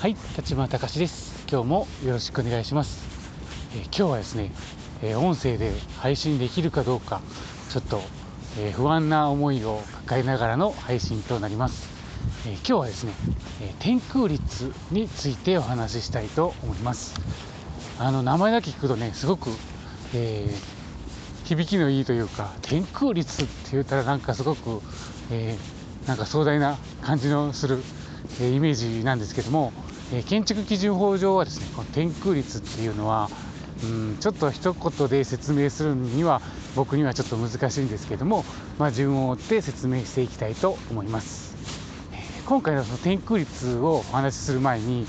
はい、立花隆です。今日もよろしくお願いします。えー今日はですね、えー音声で配信できるかどうか、ちょっと、えー不安な思いを抱えながらの配信となります。えー今日はですね、えー天空率についてお話ししたいと思います。あの名前だけ聞くとね、すごく、えー響きのいいというか、天空率って言ったらなんかすごく、えーなんか壮大な感じのする、えーイメージなんですけども、え建築基準法上はですねこの天空率っていうのはうんちょっと一言で説明するには僕にはちょっと難しいんですけども、まあ、順を追って説明していきたいと思います。え今回のその天空率をお話しする前に、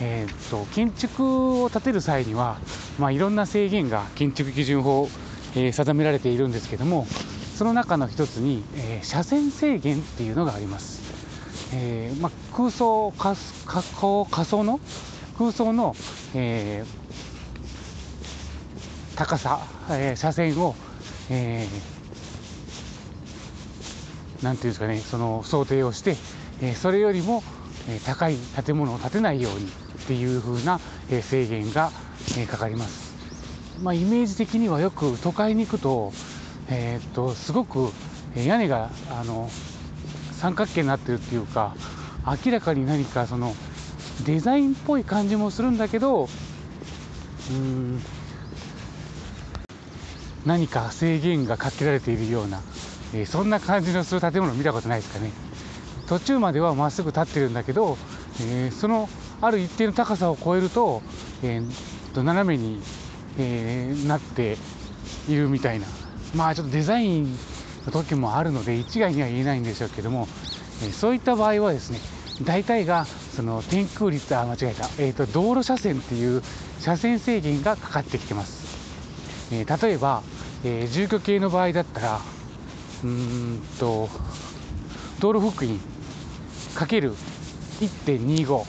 えーっと建築を建てる際には、まあ、いろんな制限が建築基準法、えー定められているんですけどもその中の一つに、えー車線制限っていうのがあります。えーまあ、空想仮仮想仮想の空想の、えー高さ、えー車線を、えーなんていうんですかねその想定をして、えーそれよりも、え高い建物を建てないようにっていう風な、え制限が、えかかります。まあ、イメージ的にはよく都会に行くと,、えーっとすごくえー屋根があの三角形になってるっていうか明らかに何かそのデザインっぽい感じもするんだけどうん何か制限がかけられているような、えーそんな感じのする建物見たことないですかね。途中まではまっすぐ立ってるんだけど、えーそのある一定の高さを超えると,、えーと斜めに、えーなっているみたいな。まあちょっとデザイン時もあるので一概には言えないんでしょうけども、えそういった場合はですね大体がその天空率あ間違えた、えー、と道路車線っていう車線制限がかかってきてます、えー例えば、えー住居系の場合だったらうんと道路福音かける1.25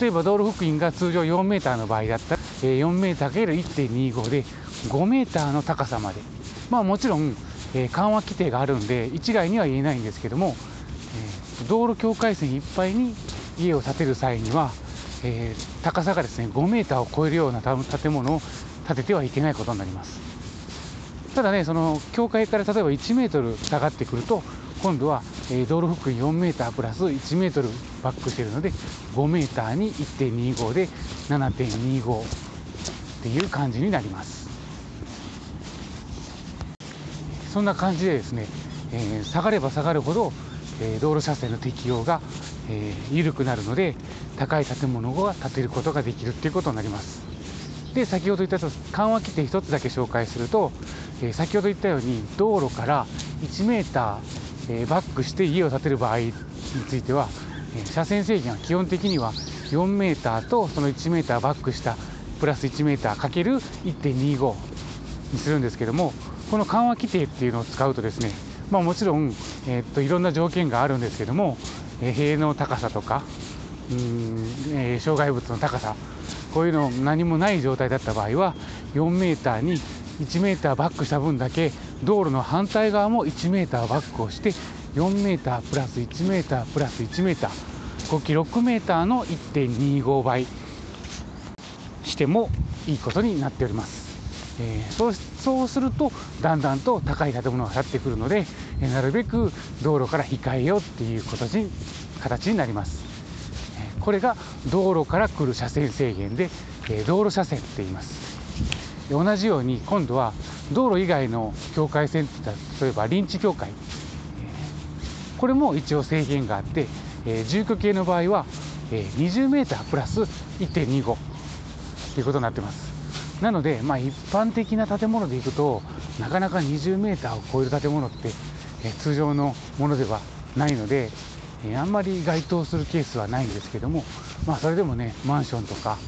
例えば道路福音が通常4メーターの場合だったら、えー4メーターかける1.25で5メーターの高さまで。まあもちろん、え緩和規定があるんで一概には言えないんですけども、え道路境界線いっぱいに家を建てる際には、え高さがですね5メーターを超えるような建物を建ててはいけないことになります。ただねその境界から例えば1メートル下がってくると今度は、え道路福音4メータープラス1メートルバックしてるので5メーターに1.25で7.25っていう感じになります。そんな感じでですね、えー下がれば下がるほど、えー道路車線の適用が、えー緩くなるので高い建物が建てることができるっていうことになります。で先ほど言った緩和規定1つだけ紹介すると、え先ほど言ったように道路から1メーター、えバックして家を建てる場合については、え車線制限は基本的には4メーターとその1メーターバックしたプラス1メーターかける1.25にするんですけどもこの緩和規定っていうのを使うとですね、まあ、もちろん、えーっといろんな条件があるんですけども、えー塀の高さとかうん、えー障害物の高さこういうの何もない状態だった場合は4メーターに1メーターバックした分だけ道路の反対側も1メーターバックをして4メータープラス1メータープラス1メーター合計6メーターの1.25倍してもいいことになっております。えーそうそうするとだんだんと高い建物が建ってくるので、なるべく道路から控えようっていう形に形になります。これが道路から来る車線制限で、道路車線って言います。同じように今度は道路以外の境界線って言ったら例えば臨地境界、これも一応制限があって、住居系の場合は、20メータープラス1.25ということになってます。なので、まあ、一般的な建物でいくとなかなか20メーターを超える建物って、え通常のものではないので、えあんまり該当するケースはないんですけども、まあ、それでもねマンションとか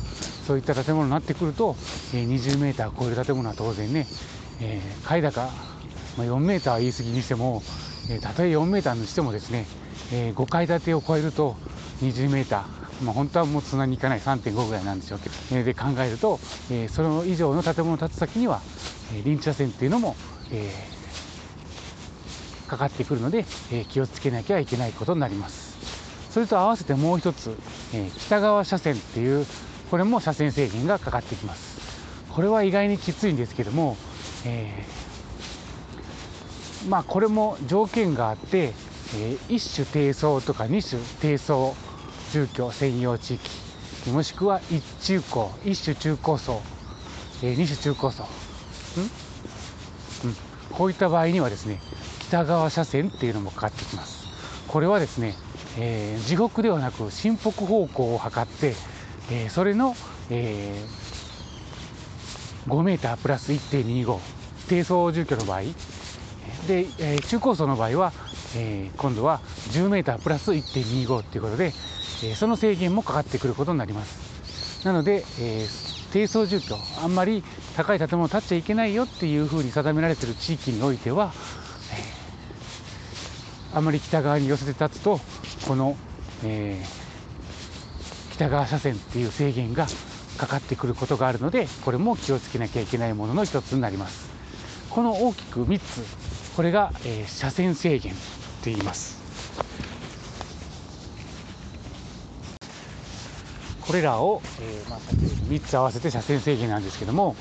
そういった建物になってくると、え20メーターを超える建物は当然ね、えー階高、まあ、4メーターは言い過ぎにしても、えたとえ4メーターにしてもですね、え5階建てを超えると20メーター、まあ、本当はもうそんなにいかない3.5ぐらいなんでしょうけど、えーで考えると、えーそれ以上の建物を建つ先には、えー臨地車線っていうのも、えーかかってくるので、えー気をつけなきゃいけないことになります。それと合わせてもう一つ、え北側車線っていうこれも車線制限がかかってきますこれは意外にきついんですけども、えー、まあこれも条件があって、えー、一種低層とか二種低層住居専用地域もしくは一中高一種中高層、二種中高層。ん、うん、こういった場合にはですね北側車線っていうのもかかってきます。これはですね、えー、地獄ではなく新北方向を測って、えー、それの、えー、5メータープラス1.25低層住居の場合。で、えー、中高層の場合は、えー、今度は10メータープラス1.25ということで、え、その制限もかかってくることになります。なので、えー、低層住居あんまり高い建物を建っちゃいけないよっていうふうに定められてる地域においては、えー、あまり北側に寄せて立つとこの、えー、北側車線っていう制限がかかってくることがあるのでこれも気をつけなきゃいけないものの一つになります。この大きく3つ。これが、えー、車線制限って言います。これらを、えーまあ、3つ合わせて車線制限なんですけども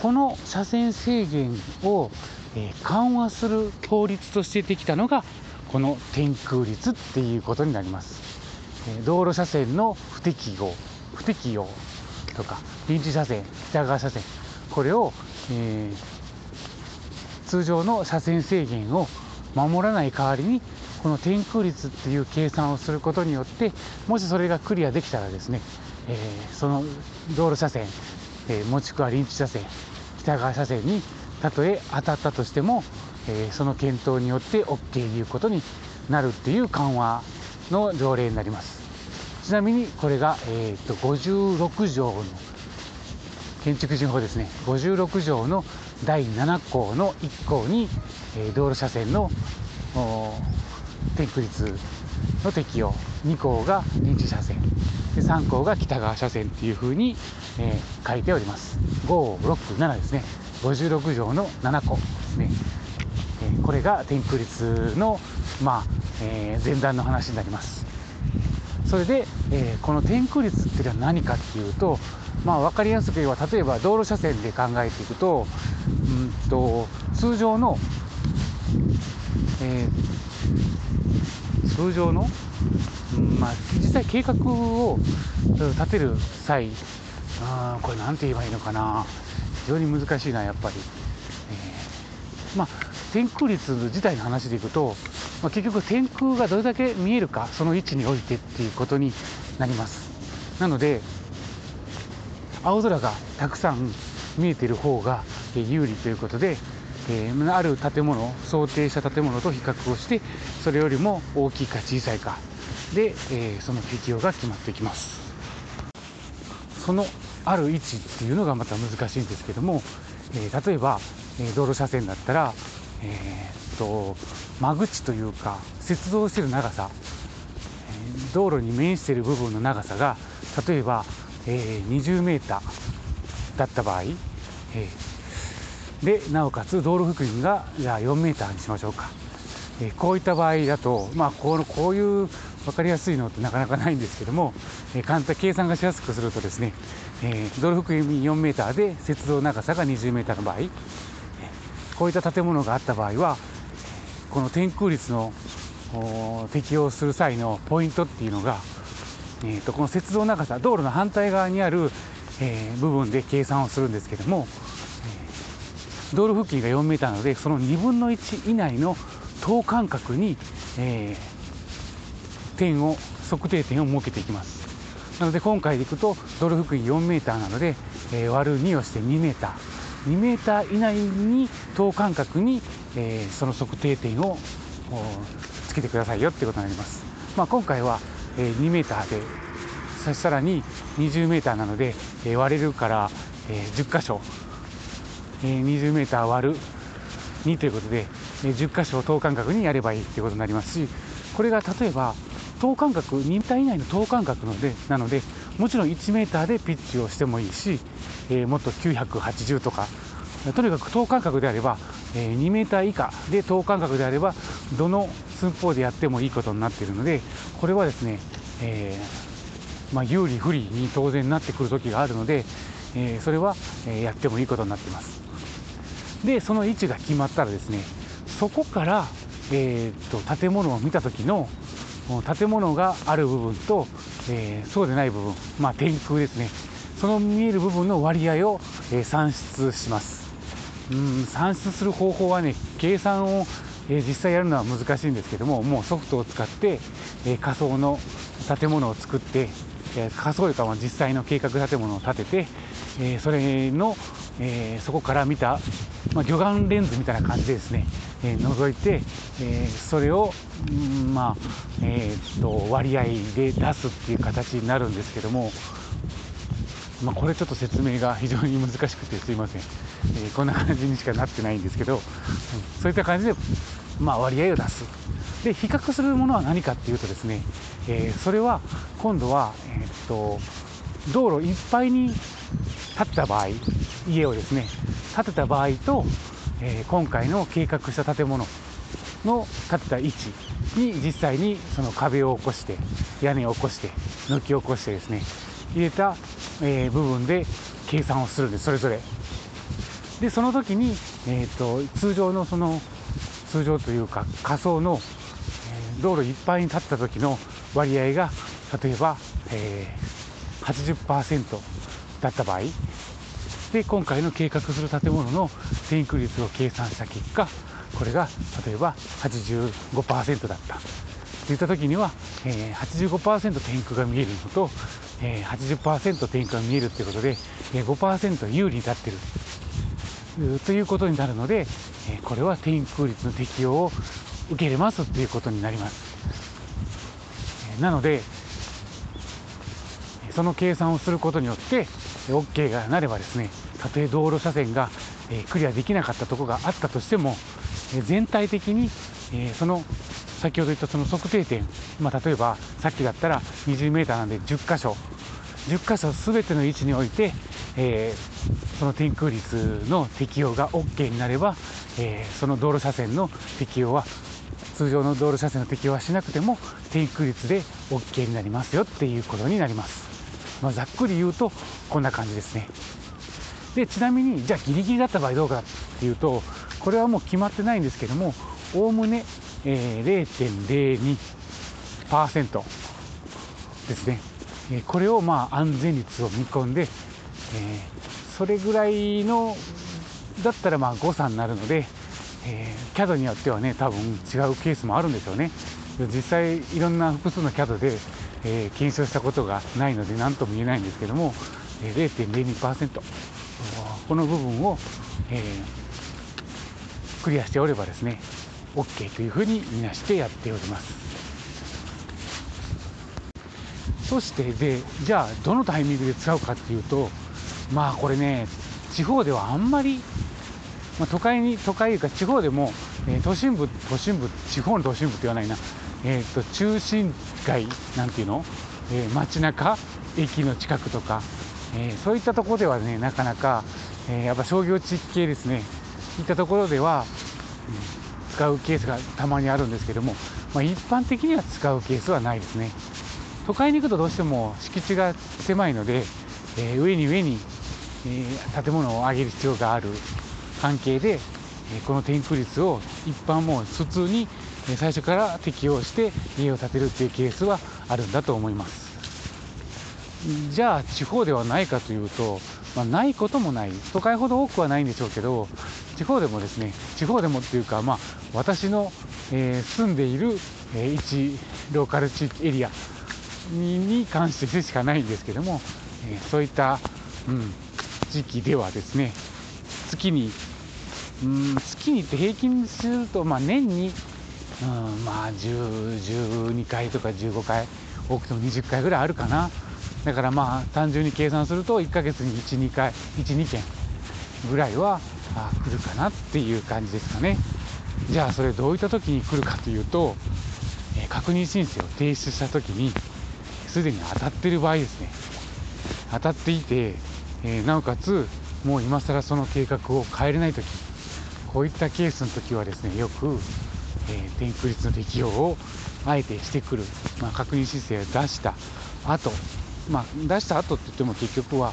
この車線制限を、えー、緩和する法律としてできたのがこの天空率っていうことになります、えー、道路車線の不適合不適用とか臨時車線北側車線これを、えー、通常の車線制限を守らない代わりにこの天空率っていう計算をすることによってもしそれがクリアできたらですね、えー、その道路車線、えー、もしくは臨地車線北側車線にたとえ当たったとしても、えー、その検討によって OK ということになるっていう緩和の条例になります。ちなみにこれが、えーと、56条の建築事法ですね。56条の第7項の1項に、えー、道路車線の天空率の適用2項が臨時車線で3項が北側車線っていうふうに、えー、書いております。567ですね。56条の7項ですね、えー、これが天空率のまあ、えー、前段の話になります。それで、えこの天空率っていうのは何かっていうとまあ分かりやすく言えば例えば道路車線で考えていくとうんと通常のえー、通常の、まあ、実際計画を立てる際あこれ何て言えばいいのかな。非常に難しいなやっぱり、えー、まあ天空率自体の話でいくと、まあ、結局天空がどれだけ見えるかその位置においてっていうことになります。なので青空がたくさん見えている方が有利ということでえー、ある建物想定した建物と比較をしてそれよりも大きいか小さいか。で、えー、その適用が決まってきます。そのある位置っていうのがまた難しいんですけども、えー、例えば、え道路車線だったら、えー、っと間口というか接続してる長さ、え道路に面している部分の長さが例えば、え20メーターだった場合、えーでなおかつ道路幅員がじゃあ4メーターにしましょうか、えー、こういった場合だと、まあ、このこういう分かりやすいのってなかなかないんですけども、えー、簡単計算がしやすくするとですね、えー、道路幅員4メーターで接道長さが20メーターの場合、えこういった建物があった場合はこの天空率の適用する際のポイントっていうのが、えーと、この接道長さ道路の反対側にある、え部分で計算をするんですけども道路付近が4メーターなのでその2分の1以内の等間隔に、えー、点を測定点を設けていきます。なので今回でいくと道路付近4メーターなので、えー、割る2をして2メーター。2メーター以内に等間隔に、えー、その測定点をつけてくださいよってことになります、まあ、今回は、えー、2メーターでさらに20メーターなので、え、割れるから、えー、10箇所 20m 割る2ということで、10箇所を等間隔にやればいいということになりますしこれが例えば等間隔2 m 以内の等間隔のでなのでもちろん 1m でピッチをしてもいいし、えー、もっと980とかとにかく等間隔であれば、えー、2 m 以下で等間隔であればどの寸法でやってもいいことになっているのでこれはですね、えー、まあ、有利不利に当然なってくる時があるので、えそれは、えやってもいいことになっています。でその位置が決まったらですねそこから、えーと、と建物を見た時の建物がある部分と、えー、そうでない部分、まあ、天空ですね。その見える部分の割合を、えー、算出します。うん算出する方法はね計算を、えー、実際やるのは難しいんですけどももうソフトを使って、え仮想の建物を作って、え仮想床は実際の計画建物を建てて、えそれの、えそこから見た、まあ、魚眼レンズみたいな感じでですね、え覗いて、えそれを、まあえー、と割合で出すっていう形になるんですけども、まあ、これちょっと説明が非常に難しくてすいません、えー、こんな感じにしかなってないんですけど、うん、そういった感じで、まあ、割合を出す。で比較するものは何かっていうとですね、えー、それは今度は、えー、っと道路いっぱいに建った場合家をですね建てた場合と、えー、今回の計画した建物の建てた位置に実際にその壁を起こして屋根を起こして軒を起こしてですね入れた、えー、部分で計算をするんですそれぞれ。でその時に、えーと、通常のその通常というか仮想の、道路いっぱいに立った時の割合が例えば、えー、80%だった場合で今回の計画する建物の天空率を計算した結果これが例えば85%だったといった時には、えー、85%天空が見えるのと、えー、80%天空が見えるということで、えー、5%有利に立っているということになるので、えー、これは天空率の適用を受け入れますということになります。なのでその計算をすることによって OK がなればですねたとえ道路車線がクリアできなかったところがあったとしても全体的にその先ほど言ったその測定点、まあ、例えばさっきだったら 20m なんで10箇所。10箇所全ての位置において、え、その天空率の適用が OK になれば、え、その道路車線の適用は通常の道路車線の適用はしなくても天空率で OK になりますよっていうことになります、まあ、ざっくり言うとこんな感じですね。でちなみにじゃあギリギリだった場合どうかっていうとこれはもう決まってないんですけどもおおむね、えー、0.02%ですね、えー、これをまあ安全率を見込んで、えー、それぐらいのだったらまあ誤差になるので、えー、CAD によってはね多分違うケースもあるんでしょうね。実際いろんな複数の CAD で、えー、検証したことがないので何とも言えないんですけども、0.02%この部分を、えークリアしておればですね OK というふうにみなしてやっております。そしてでじゃあどのタイミングで使うかっていうとまあこれね地方ではあんまり、まあ、都会に都会いうか地方でも、えー、都心部都心部地方の都心部って言わないな。えーと、中心街なんていうの、えー、街中駅の近くとか、えー、そういったところではねなかなか、えー、やっぱ商業地域系ですね。いったところでは、うん、使うケースがたまにあるんですけども、まあ、一般的には使うケースはないですね。都会に行くとどうしても敷地が狭いので、えー、上に上に、えー、建物を上げる必要がある。関係で、えこの天空率を一般も普通に最初から適用して家を建てるっていうケースはあるんだと思います。じゃあ地方ではないかというとまあ、ないこともない。都会ほど多くはないんでしょうけど地方でもですね地方でもっていうか、まあ、私の、えー、住んでいる、えー、一ローカル地域エリアに関してでしかないんですけども、えー、そういった、うん、時期ではですね月にうん月にって平均すると、まあ、年に、うん、まあ12回とか15回多くても20回ぐらいあるかな。だからまあ単純に計算すると1ヶ月に12回12件ぐらいは来るかなっていう感じですかね。じゃあそれどういった時に来るかというと、確認申請を提出した時にすでに当たってる場合ですね。当たっていて、なおかつもう今更その計画を変えれない時こういったケースの時はですねよく、えー、天空率の適用をあえてしてくる、まあ、確認申請を出した後、まあ出した後って言っても結局は、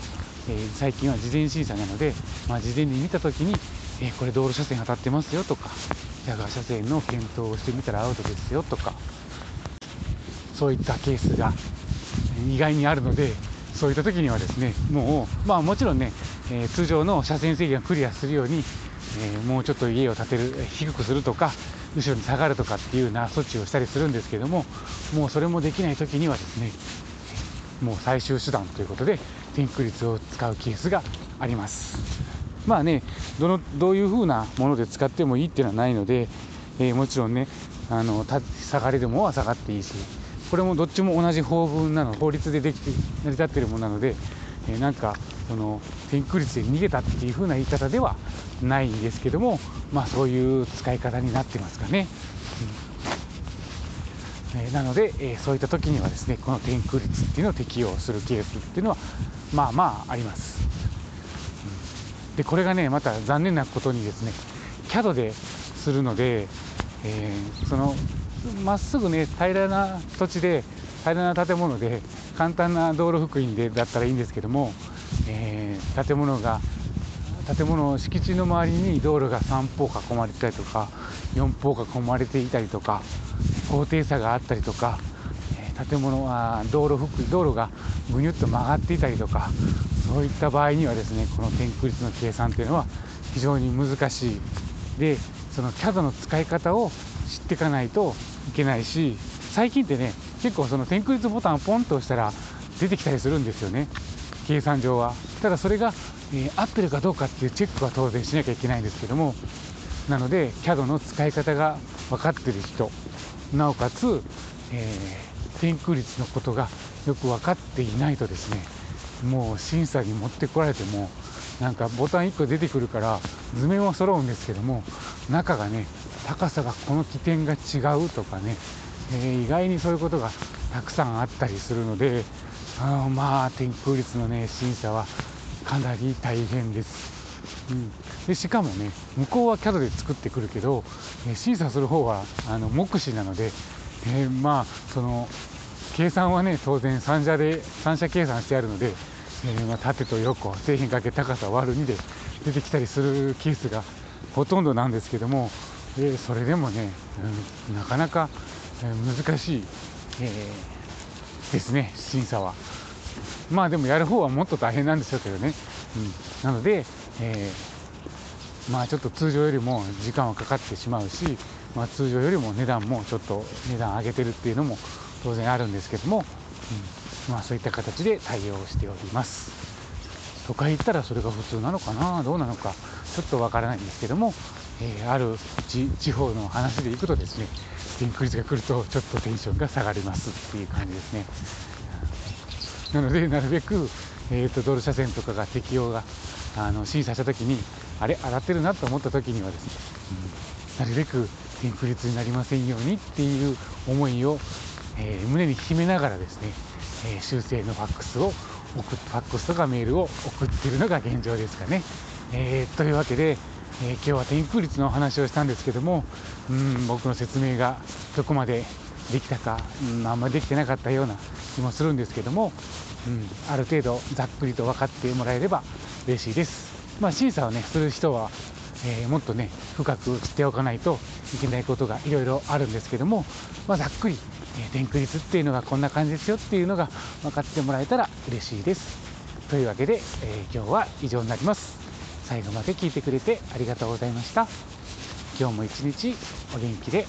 えー、最近は事前審査なので、まあ、事前に見た時に、えー、これ道路車線当たってますよとかジャガー車線の検討をしてみたらアウトですよとかそういったケースが意外にあるのでそういった時にはですねもう、まあ、もちろんね、えー、通常の車線制限をクリアするように、え、もうちょっと家を建てる低くするとか後ろに下がるとかっていうような措置をしたりするんですけどももうそれもできない時にはですねもう最終手段ということで天空率を使うケースがありますまあねどのどういう風なもので使ってもいいっていうのはないので、えー、もちろんねあの下がりでもは下がっていいしこれもどっちも同じ法文なの法律でできて成り立ってるものなので、えー、なんかその天空率で逃げたっていう風な言い方ではないんですけどもまあそういう使い方になってますかね。うんえ、なので、え、そういった時にはですねこの天空率っていうのを適用するケースっていうのはまあまああります。でこれがねまた残念なことにですね CAD でするので、えー、そのまっすぐね平らな土地で平らな建物で簡単な道路福音でだったらいいんですけども、えー、建物が建物敷地の周りに道路が3方囲まれてたりとか4方囲まれていたりとか高低差があったりとか建物は道路道路がぐにゅっと曲がっていたりとかそういった場合にはですねこの天空率の計算というのは非常に難しい。でその CAD の使い方を知っていかないといけないし最近ってね結構その天空率ボタンをポンと押したら出てきたりするんですよね。計算上は。ただそれが、えー、合ってるかどうかっていうチェックは当然しなきゃいけないんですけどもなので CAD の使い方が分かってる人なおかつ、えー、天空率のことがよく分かっていないとですねもう審査に持ってこられてもなんかボタン1個出てくるから図面は揃うんですけども中がね高さがこの起点が違うとかね、えー、意外にそういうことがたくさんあったりするのであまあ天空率のね審査はかなり大変です。うん、でしかもね向こうは CAD で作ってくるけど、え審査する方はあの目視なので、えー、まあその計算はね当然三者で三者計算してあるので、えー、まあ、縦と横底辺かけ高さ割る2で出てきたりするケースがほとんどなんですけども、え、それでもね、うん、なかなか難しい、えですね審査は。まあでもやる方はもっと大変なんでしょうけどね、うん、なので、えー、まあちょっと通常よりも時間はかかってしまうし、まあ、通常よりも値段もちょっと値段上げてるっていうのも当然あるんですけども、うん、まあそういった形で対応しております。都会行ったらそれが普通なのかな？どうなのか？ちょっとわからないんですけども、えー、ある地方の話でいくとですね天空率が来るとちょっとテンションが下がりますっていう感じですね。なのでなるべく、えーと、道路車線とかが適用があの審査した時にあれ洗ってるなと思った時にはですね、うん、なるべく天空率になりませんようにっていう思いを、えー、胸に秘めながらですね、えー、修正のファックスを送ファックスとかメールを送っているのが現状ですかね。えー、というわけで、え今日は天空率のお話をしたんですけども、うん、僕の説明がどこまでできたか、うん、あんまりできてなかったような気もするんですけども、うん、ある程度ざっくりと分かってもらえれば嬉しいです。まあ、審査をねする人は、えー、もっとね深く知っておかないといけないことがいろいろあるんですけども、まあ、ざっくり、えー、天空率っていうのがこんな感じですよっていうのが分かってもらえたら嬉しいです。というわけで、えー、今日は以上になります。最後まで聞いてくれてありがとうございました。今日も一日お元気で